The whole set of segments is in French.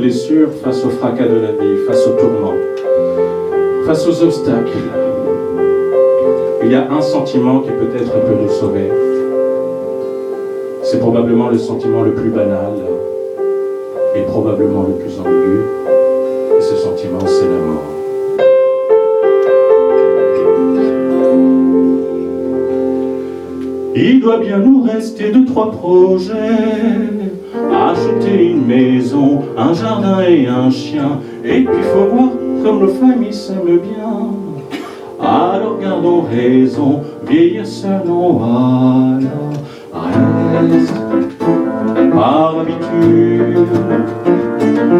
blessures, face au fracas de la vie, face aux tourments, face aux obstacles, il y a un sentiment qui peut-être peut nous sauver. C'est probablement le sentiment le plus banal et probablement le plus ambigu. Et ce sentiment, c'est la mort. Il doit bien nous rester deux, trois projets. Un jardin et un chien. Et puis faut voir comme nos familles s'aiment bien. Alors gardons raison, vieillir seul en reste par habitude.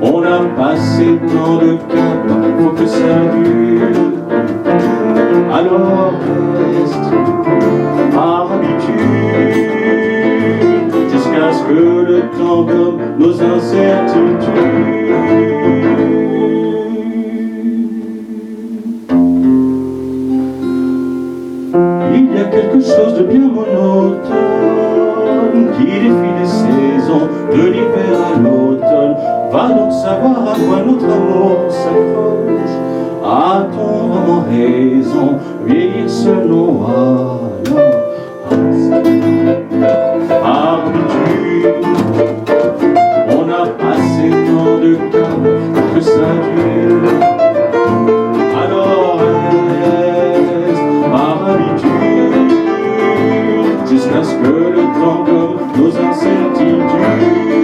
On a passé tant de cap, faut que ça dure. Alors nos incertitudes. quelque chose de bien monotone qui défie les saisons de l'hiver à l'automne. Va donc savoir à quoi notre amour s'accroche. A-t-on vraiment raison, vieillir selon alors dos anseios de mim.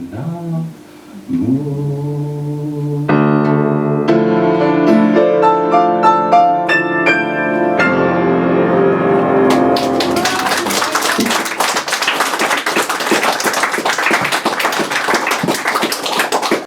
на море. Ну,